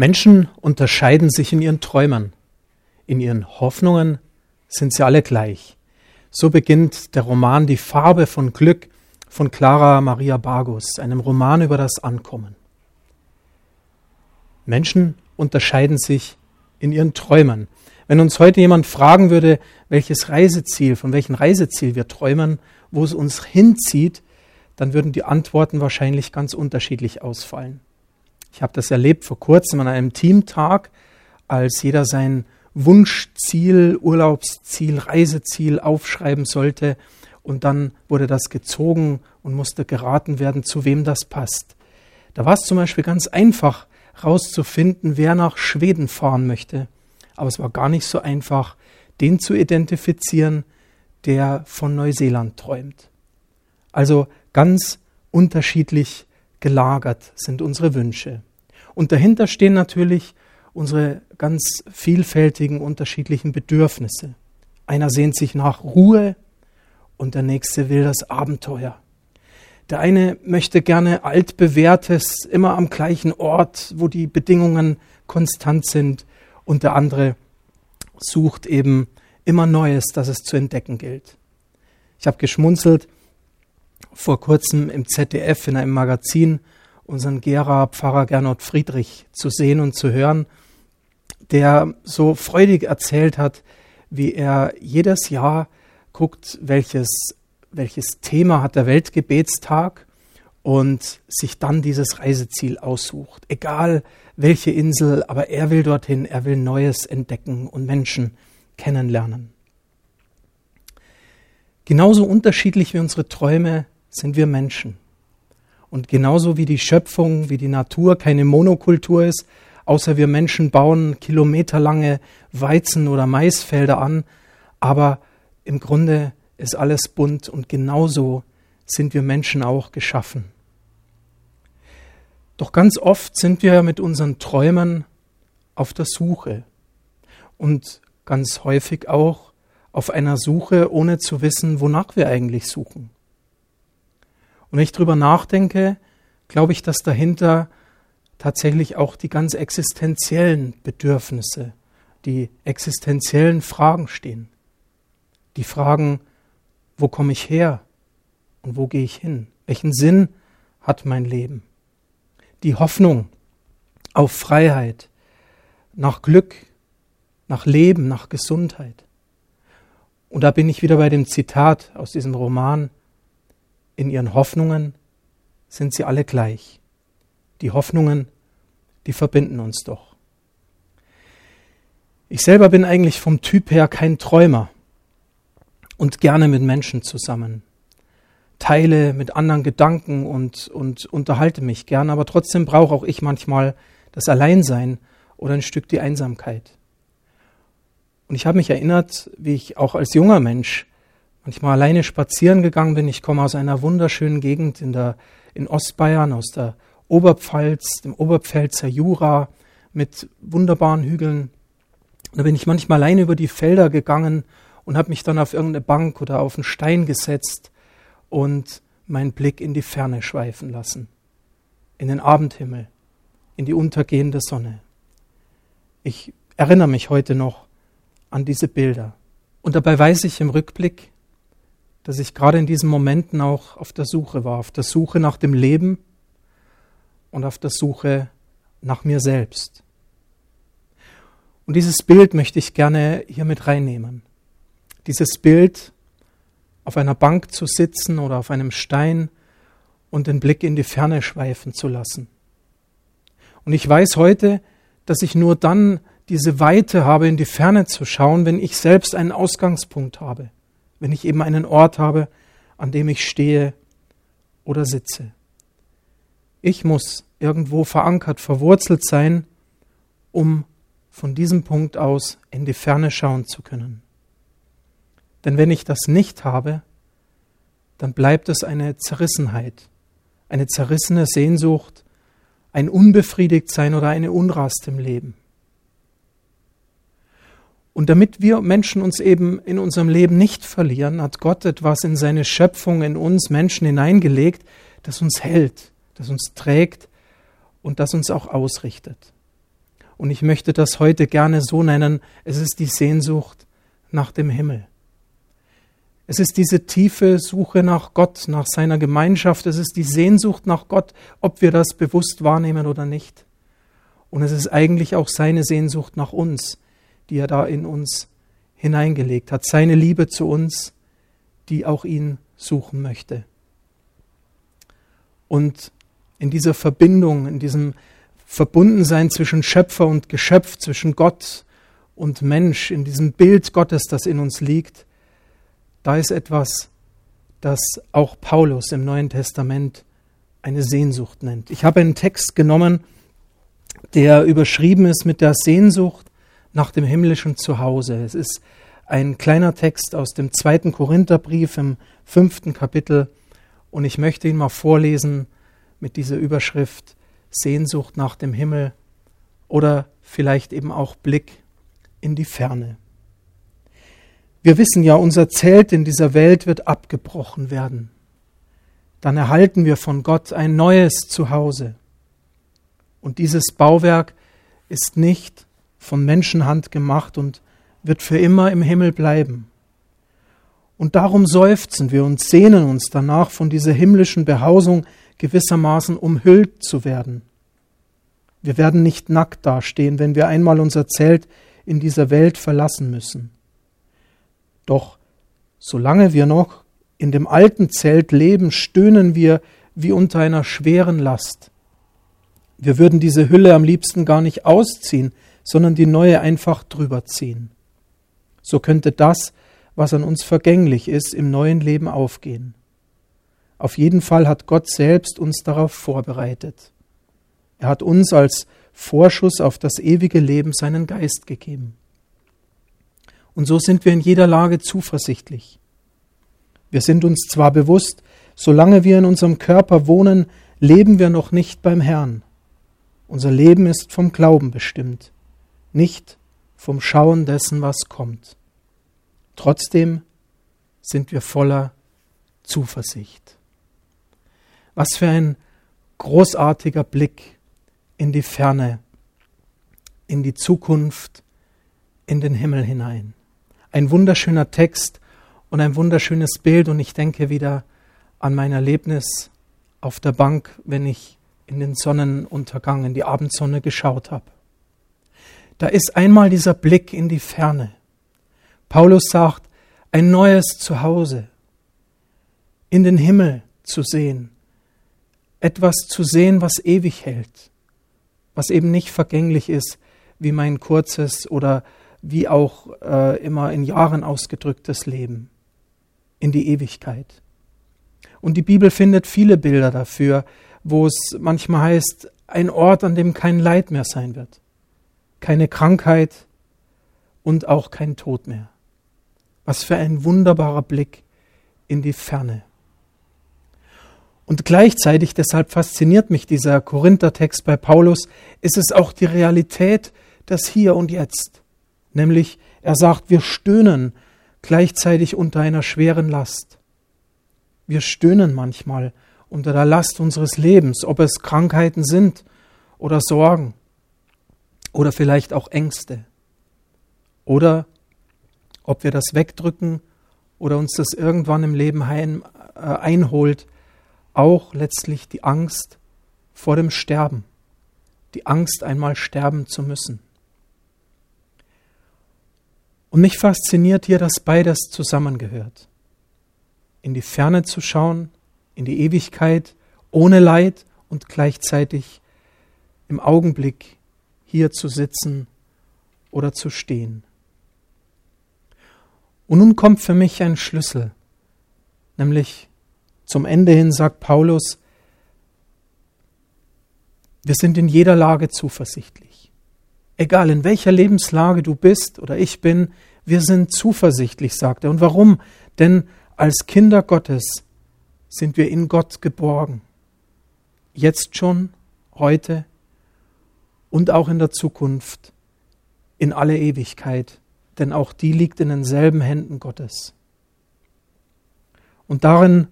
Menschen unterscheiden sich in ihren Träumen. In ihren Hoffnungen sind sie alle gleich. So beginnt der Roman Die Farbe von Glück von Clara Maria Bargus, einem Roman über das Ankommen. Menschen unterscheiden sich in ihren Träumen. Wenn uns heute jemand fragen würde, welches Reiseziel, von welchem Reiseziel wir träumen, wo es uns hinzieht, dann würden die Antworten wahrscheinlich ganz unterschiedlich ausfallen. Ich habe das erlebt vor kurzem an einem Teamtag, als jeder sein Wunschziel, Urlaubsziel, Reiseziel aufschreiben sollte und dann wurde das gezogen und musste geraten werden, zu wem das passt. Da war es zum Beispiel ganz einfach herauszufinden, wer nach Schweden fahren möchte. Aber es war gar nicht so einfach, den zu identifizieren, der von Neuseeland träumt. Also ganz unterschiedlich gelagert sind unsere Wünsche. Und dahinter stehen natürlich unsere ganz vielfältigen, unterschiedlichen Bedürfnisse. Einer sehnt sich nach Ruhe und der nächste will das Abenteuer. Der eine möchte gerne altbewährtes, immer am gleichen Ort, wo die Bedingungen konstant sind, und der andere sucht eben immer Neues, das es zu entdecken gilt. Ich habe geschmunzelt vor kurzem im ZDF in einem Magazin unseren Gera Pfarrer Gernot Friedrich zu sehen und zu hören, der so freudig erzählt hat, wie er jedes Jahr guckt, welches, welches Thema hat der Weltgebetstag und sich dann dieses Reiseziel aussucht. Egal welche Insel, aber er will dorthin, er will Neues entdecken und Menschen kennenlernen. Genauso unterschiedlich wie unsere Träume sind wir Menschen. Und genauso wie die Schöpfung, wie die Natur keine Monokultur ist, außer wir Menschen bauen kilometerlange Weizen- oder Maisfelder an, aber im Grunde ist alles bunt und genauso sind wir Menschen auch geschaffen. Doch ganz oft sind wir mit unseren Träumen auf der Suche und ganz häufig auch auf einer Suche, ohne zu wissen, wonach wir eigentlich suchen. Und wenn ich darüber nachdenke, glaube ich, dass dahinter tatsächlich auch die ganz existenziellen Bedürfnisse, die existenziellen Fragen stehen. Die Fragen, wo komme ich her und wo gehe ich hin? Welchen Sinn hat mein Leben? Die Hoffnung auf Freiheit, nach Glück, nach Leben, nach Gesundheit. Und da bin ich wieder bei dem Zitat aus diesem Roman, in ihren Hoffnungen sind sie alle gleich. Die Hoffnungen, die verbinden uns doch. Ich selber bin eigentlich vom Typ her kein Träumer und gerne mit Menschen zusammen. Teile mit anderen Gedanken und, und unterhalte mich gern, aber trotzdem brauche auch ich manchmal das Alleinsein oder ein Stück die Einsamkeit. Und ich habe mich erinnert, wie ich auch als junger Mensch manchmal alleine spazieren gegangen bin. Ich komme aus einer wunderschönen Gegend in, der, in Ostbayern, aus der Oberpfalz, dem Oberpfälzer Jura, mit wunderbaren Hügeln. Da bin ich manchmal alleine über die Felder gegangen und habe mich dann auf irgendeine Bank oder auf einen Stein gesetzt und meinen Blick in die Ferne schweifen lassen, in den Abendhimmel, in die untergehende Sonne. Ich erinnere mich heute noch an diese Bilder. Und dabei weiß ich im Rückblick, dass ich gerade in diesen Momenten auch auf der Suche war, auf der Suche nach dem Leben und auf der Suche nach mir selbst. Und dieses Bild möchte ich gerne hier mit reinnehmen. Dieses Bild, auf einer Bank zu sitzen oder auf einem Stein und den Blick in die Ferne schweifen zu lassen. Und ich weiß heute, dass ich nur dann diese Weite habe, in die Ferne zu schauen, wenn ich selbst einen Ausgangspunkt habe wenn ich eben einen Ort habe, an dem ich stehe oder sitze. Ich muss irgendwo verankert, verwurzelt sein, um von diesem Punkt aus in die Ferne schauen zu können. Denn wenn ich das nicht habe, dann bleibt es eine Zerrissenheit, eine zerrissene Sehnsucht, ein Unbefriedigtsein oder eine Unrast im Leben. Und damit wir Menschen uns eben in unserem Leben nicht verlieren, hat Gott etwas in seine Schöpfung, in uns Menschen hineingelegt, das uns hält, das uns trägt und das uns auch ausrichtet. Und ich möchte das heute gerne so nennen, es ist die Sehnsucht nach dem Himmel. Es ist diese tiefe Suche nach Gott, nach seiner Gemeinschaft. Es ist die Sehnsucht nach Gott, ob wir das bewusst wahrnehmen oder nicht. Und es ist eigentlich auch seine Sehnsucht nach uns, die er da in uns hineingelegt hat. Seine Liebe zu uns, die auch ihn suchen möchte. Und in dieser Verbindung, in diesem Verbundensein zwischen Schöpfer und Geschöpf, zwischen Gott und Mensch, in diesem Bild Gottes, das in uns liegt, da ist etwas, das auch Paulus im Neuen Testament eine Sehnsucht nennt. Ich habe einen Text genommen, der überschrieben ist mit der Sehnsucht nach dem himmlischen Zuhause. Es ist ein kleiner Text aus dem zweiten Korintherbrief im fünften Kapitel und ich möchte ihn mal vorlesen mit dieser Überschrift Sehnsucht nach dem Himmel oder vielleicht eben auch Blick in die Ferne. Wir wissen ja, unser Zelt in dieser Welt wird abgebrochen werden. Dann erhalten wir von Gott ein neues Zuhause. Und dieses Bauwerk ist nicht von Menschenhand gemacht und wird für immer im Himmel bleiben. Und darum seufzen wir und sehnen uns danach, von dieser himmlischen Behausung gewissermaßen umhüllt zu werden. Wir werden nicht nackt dastehen, wenn wir einmal unser Zelt in dieser Welt verlassen müssen. Doch solange wir noch in dem alten Zelt leben, stöhnen wir wie unter einer schweren Last. Wir würden diese Hülle am liebsten gar nicht ausziehen, sondern die neue einfach drüber ziehen. So könnte das, was an uns vergänglich ist, im neuen Leben aufgehen. Auf jeden Fall hat Gott selbst uns darauf vorbereitet. Er hat uns als Vorschuss auf das ewige Leben seinen Geist gegeben. Und so sind wir in jeder Lage zuversichtlich. Wir sind uns zwar bewusst, solange wir in unserem Körper wohnen, leben wir noch nicht beim Herrn. Unser Leben ist vom Glauben bestimmt, nicht vom Schauen dessen, was kommt. Trotzdem sind wir voller Zuversicht. Was für ein großartiger Blick in die Ferne, in die Zukunft, in den Himmel hinein ein wunderschöner Text und ein wunderschönes Bild und ich denke wieder an mein Erlebnis auf der Bank, wenn ich in den Sonnenuntergang, in die Abendsonne geschaut habe. Da ist einmal dieser Blick in die Ferne. Paulus sagt, ein neues Zuhause, in den Himmel zu sehen, etwas zu sehen, was ewig hält, was eben nicht vergänglich ist wie mein kurzes oder wie auch äh, immer in Jahren ausgedrücktes Leben, in die Ewigkeit. Und die Bibel findet viele Bilder dafür, wo es manchmal heißt, ein Ort, an dem kein Leid mehr sein wird, keine Krankheit und auch kein Tod mehr. Was für ein wunderbarer Blick in die Ferne. Und gleichzeitig, deshalb fasziniert mich dieser Korinther-Text bei Paulus, ist es auch die Realität des Hier und Jetzt. Nämlich, er sagt, wir stöhnen gleichzeitig unter einer schweren Last. Wir stöhnen manchmal unter der Last unseres Lebens, ob es Krankheiten sind oder Sorgen oder vielleicht auch Ängste. Oder ob wir das wegdrücken oder uns das irgendwann im Leben ein, äh, einholt, auch letztlich die Angst vor dem Sterben, die Angst einmal sterben zu müssen. Und mich fasziniert hier, dass beides zusammengehört. In die Ferne zu schauen, in die Ewigkeit, ohne Leid und gleichzeitig im Augenblick hier zu sitzen oder zu stehen. Und nun kommt für mich ein Schlüssel, nämlich zum Ende hin sagt Paulus, wir sind in jeder Lage zuversichtlich. Egal in welcher Lebenslage du bist oder ich bin, wir sind zuversichtlich, sagt er. Und warum? Denn als Kinder Gottes sind wir in Gott geborgen. Jetzt schon, heute und auch in der Zukunft, in alle Ewigkeit, denn auch die liegt in denselben Händen Gottes. Und darin,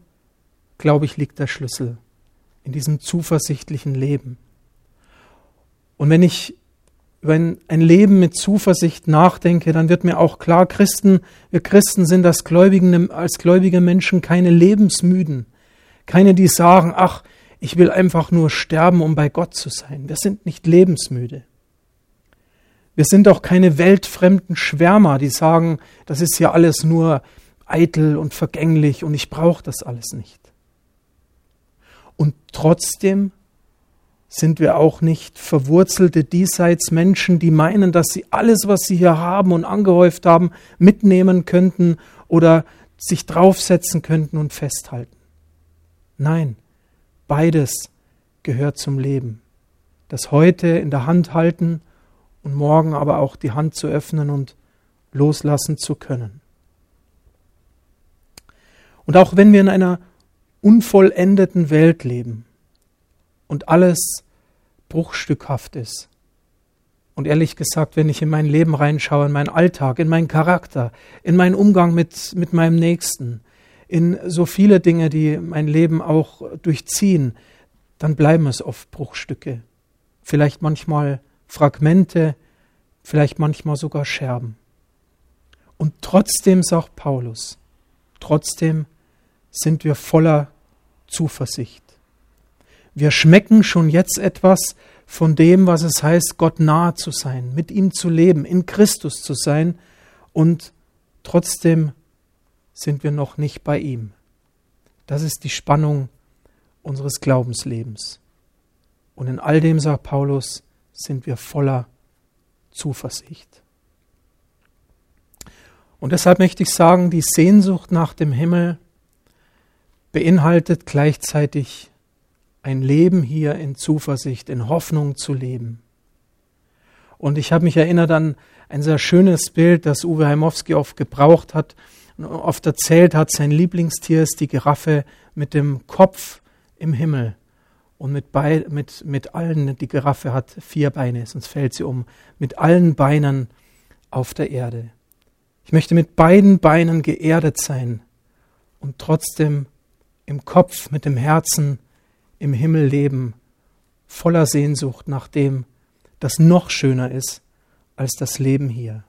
glaube ich, liegt der Schlüssel, in diesem zuversichtlichen Leben. Und wenn ich über ein, Leben mit Zuversicht nachdenke, dann wird mir auch klar, Christen, wir Christen sind als, Gläubigen, als gläubige Menschen keine Lebensmüden, keine, die sagen, ach, ich will einfach nur sterben, um bei Gott zu sein. Wir sind nicht lebensmüde. Wir sind auch keine weltfremden Schwärmer, die sagen, das ist ja alles nur eitel und vergänglich und ich brauche das alles nicht. Und trotzdem sind wir auch nicht verwurzelte diesseits Menschen, die meinen, dass sie alles, was sie hier haben und angehäuft haben, mitnehmen könnten oder sich draufsetzen könnten und festhalten. Nein, beides gehört zum Leben. Das heute in der Hand halten und morgen aber auch die Hand zu öffnen und loslassen zu können. Und auch wenn wir in einer unvollendeten Welt leben, und alles bruchstückhaft ist. Und ehrlich gesagt, wenn ich in mein Leben reinschaue, in meinen Alltag, in meinen Charakter, in meinen Umgang mit, mit meinem Nächsten, in so viele Dinge, die mein Leben auch durchziehen, dann bleiben es oft Bruchstücke. Vielleicht manchmal Fragmente, vielleicht manchmal sogar Scherben. Und trotzdem, sagt Paulus, trotzdem sind wir voller Zuversicht. Wir schmecken schon jetzt etwas von dem, was es heißt, Gott nahe zu sein, mit ihm zu leben, in Christus zu sein und trotzdem sind wir noch nicht bei ihm. Das ist die Spannung unseres Glaubenslebens. Und in all dem, sagt Paulus, sind wir voller Zuversicht. Und deshalb möchte ich sagen, die Sehnsucht nach dem Himmel beinhaltet gleichzeitig ein Leben hier in Zuversicht, in Hoffnung zu leben. Und ich habe mich erinnert an ein sehr schönes Bild, das Uwe Heimowski oft gebraucht hat oft erzählt hat, sein Lieblingstier ist die Giraffe mit dem Kopf im Himmel. Und mit, Be mit, mit allen, die Giraffe hat vier Beine, sonst fällt sie um, mit allen Beinen auf der Erde. Ich möchte mit beiden Beinen geerdet sein und trotzdem im Kopf, mit dem Herzen im Himmel leben, voller Sehnsucht nach dem, das noch schöner ist als das Leben hier.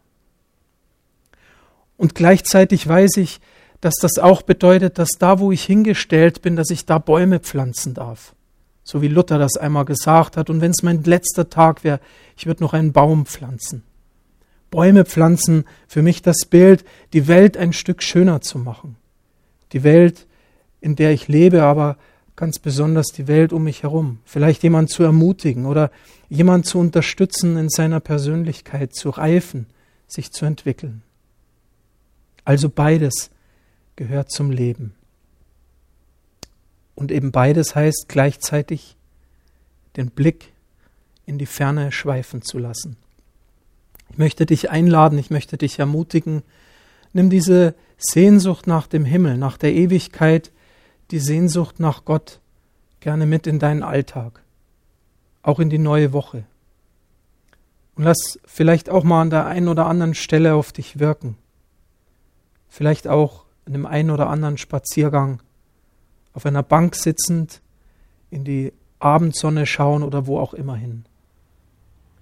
Und gleichzeitig weiß ich, dass das auch bedeutet, dass da, wo ich hingestellt bin, dass ich da Bäume pflanzen darf. So wie Luther das einmal gesagt hat. Und wenn es mein letzter Tag wäre, ich würde noch einen Baum pflanzen. Bäume pflanzen, für mich das Bild, die Welt ein Stück schöner zu machen. Die Welt, in der ich lebe, aber ganz besonders die Welt um mich herum. Vielleicht jemand zu ermutigen oder jemand zu unterstützen, in seiner Persönlichkeit zu reifen, sich zu entwickeln. Also beides gehört zum Leben. Und eben beides heißt gleichzeitig den Blick in die Ferne schweifen zu lassen. Ich möchte dich einladen, ich möchte dich ermutigen, nimm diese Sehnsucht nach dem Himmel, nach der Ewigkeit, die Sehnsucht nach Gott gerne mit in deinen Alltag, auch in die neue Woche. Und lass vielleicht auch mal an der einen oder anderen Stelle auf dich wirken. Vielleicht auch in dem einen oder anderen Spaziergang, auf einer Bank sitzend, in die Abendsonne schauen oder wo auch immer hin.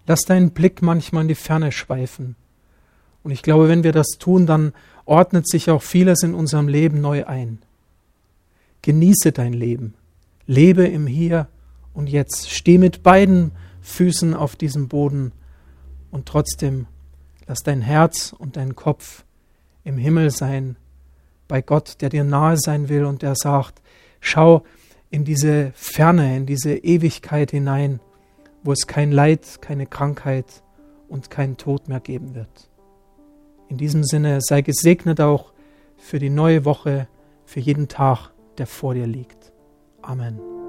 Lass deinen Blick manchmal in die Ferne schweifen. Und ich glaube, wenn wir das tun, dann ordnet sich auch vieles in unserem Leben neu ein. Genieße dein Leben. Lebe im Hier und Jetzt. Steh mit beiden Füßen auf diesem Boden und trotzdem lass dein Herz und dein Kopf im Himmel sein, bei Gott, der dir nahe sein will und der sagt, schau in diese Ferne, in diese Ewigkeit hinein, wo es kein Leid, keine Krankheit und keinen Tod mehr geben wird. In diesem Sinne sei gesegnet auch für die neue Woche, für jeden Tag, der vor dir liegt. Amen.